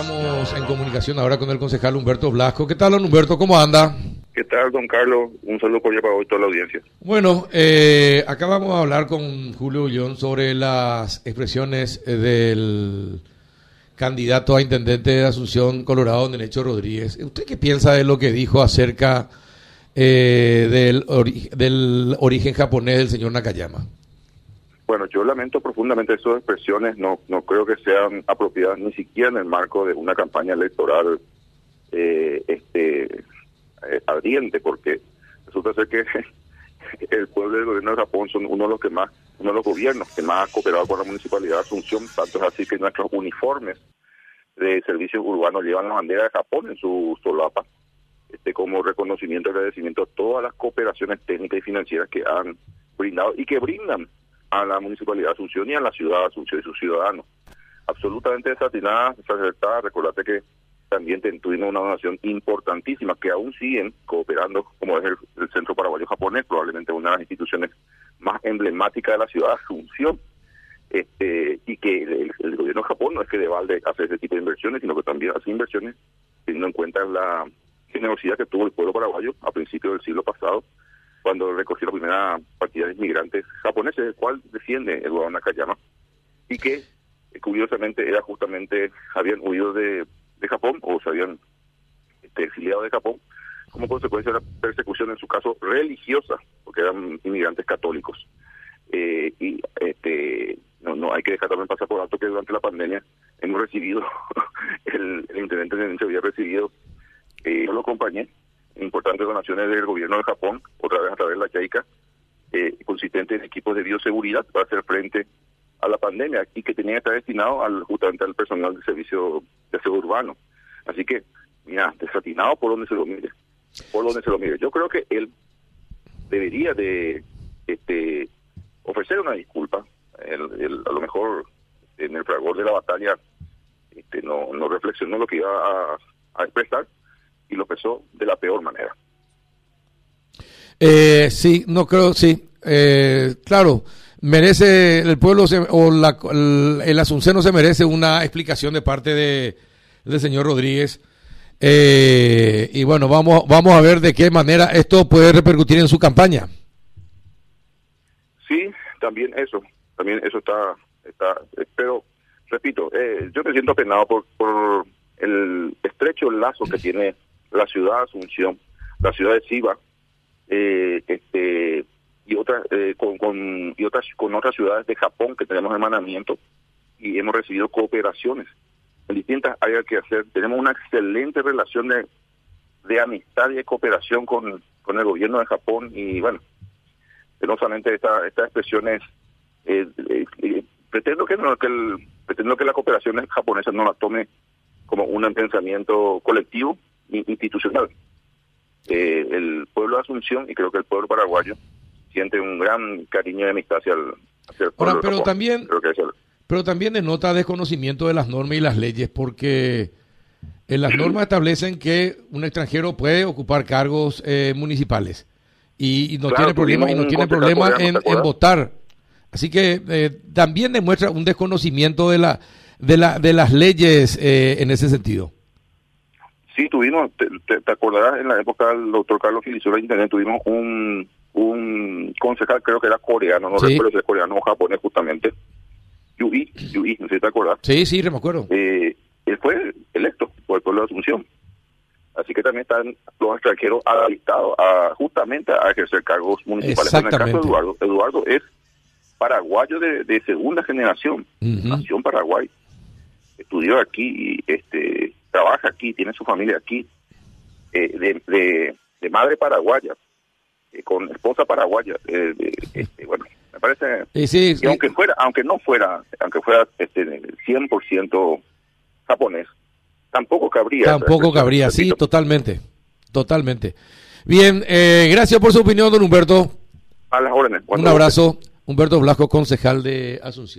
estamos en comunicación ahora con el concejal Humberto Blasco. ¿Qué tal, don Humberto? ¿Cómo anda? ¿Qué tal, don Carlos? Un saludo por para hoy toda la audiencia. Bueno, eh, acá vamos a hablar con Julio Ullón sobre las expresiones del candidato a intendente de Asunción, Colorado, don Derecho Rodríguez. ¿Usted qué piensa de lo que dijo acerca eh, del, del origen japonés del señor Nakayama? Bueno, yo lamento profundamente esas expresiones, no, no creo que sean apropiadas ni siquiera en el marco de una campaña electoral eh, este eh, ardiente, porque resulta ser que el pueblo del gobierno de Japón son uno de los que más, uno de los gobiernos que más ha cooperado con la municipalidad de Asunción, tanto es así que nuestros uniformes de servicios urbanos llevan la bandera de Japón en su solapa, este como reconocimiento y agradecimiento a todas las cooperaciones técnicas y financieras que han brindado y que brindan a la municipalidad de Asunción y a la ciudad de Asunción y sus ciudadanos. Absolutamente desatinada, desacertada. Recordate que también tuvimos una donación importantísima que aún siguen cooperando, como es el, Centro Paraguayo Japonés, probablemente una de las instituciones más emblemáticas de la ciudad de Asunción. Este, y que el, gobierno de Japón no es que de balde hacer ese tipo de inversiones, sino que también hace inversiones teniendo en cuenta la generosidad que tuvo el pueblo paraguayo a principios del siglo pasado cuando recogió la primera partida de inmigrantes japoneses, el cual defiende Eduardo Nakayama, y que eh, curiosamente era justamente, habían huido de, de Japón o se habían este, exiliado de Japón como consecuencia de la persecución, en su caso religiosa, porque eran inmigrantes católicos. Eh, y este no, no hay que dejar también pasar por alto que durante la pandemia hemos recibido, el, intendente de había recibido, eh, yo lo acompañé, importantes donaciones del gobierno de Japón, otra vez a través de la JICA, eh, consistente en equipos de bioseguridad para hacer frente a la pandemia y que tenía que estar destinado al, justamente al personal de servicio de aseo urbano. Así que, mira, desatinado por donde se lo mire, por donde se lo mire. Yo creo que él debería de este, ofrecer una disculpa. a lo mejor en el fragor de la batalla este, no, no reflexionó lo que iba a, a expresar y lo pesó de la peor manera. Eh, sí, no creo, sí. Eh, claro, merece el pueblo o la, el, el no se merece una explicación de parte de, del señor Rodríguez. Eh, y bueno, vamos, vamos a ver de qué manera esto puede repercutir en su campaña. Sí, también eso, también eso está, está pero repito, eh, yo me siento apenado por, por el estrecho lazo que tiene la ciudad de Asunción, la ciudad de Siva, eh, este y otras eh, con, otras con otras ciudades de Japón que tenemos hermanamiento y hemos recibido cooperaciones en distintas áreas que hacer. Tenemos una excelente relación de, amistad y de cooperación con, con el gobierno de Japón y bueno, penosamente esta, estas expresiones eh, eh, pretendo que no que el, pretendo que la cooperación japonesa no la tome como un pensamiento colectivo institucional. Eh, el pueblo de Asunción y creo que el pueblo paraguayo siente un gran cariño y amistad hacia el, pueblo pero también pero también denota desconocimiento de las normas y las leyes porque en las normas establecen que un extranjero puede ocupar cargos eh, municipales y, no tiene problema y no tiene problema en, votar. Así que eh, también demuestra un desconocimiento de la de la de las leyes en ese sentido Sí, tuvimos, te, acordarás, en la época del doctor Carlos Filisura Internet, tuvimos un, un concejal, creo que era coreano, no recuerdo si es coreano o japonés justamente, Yui, Yui, no sé si te acuerdas. Sí, sí, me acuerdo. Eh, él fue electo por el pueblo de Asunción. Así que también están los extranjeros habilitados a, justamente a ejercer cargos municipales. En el caso de Eduardo, Eduardo es paraguayo de, segunda generación, nación Paraguay. Estudió aquí y este aquí, tiene su familia aquí, eh, de, de, madre paraguaya, eh, con esposa paraguaya. Eh, este, bueno, me parece que aunque fuera, aunque no fuera, aunque fuera este 100% japonés, tampoco cabría. Tampoco cabría, sí, totalmente, totalmente. Bien, gracias por su opinión, don Humberto. A las órdenes. Un abrazo. Humberto Blasco, concejal de Asunción.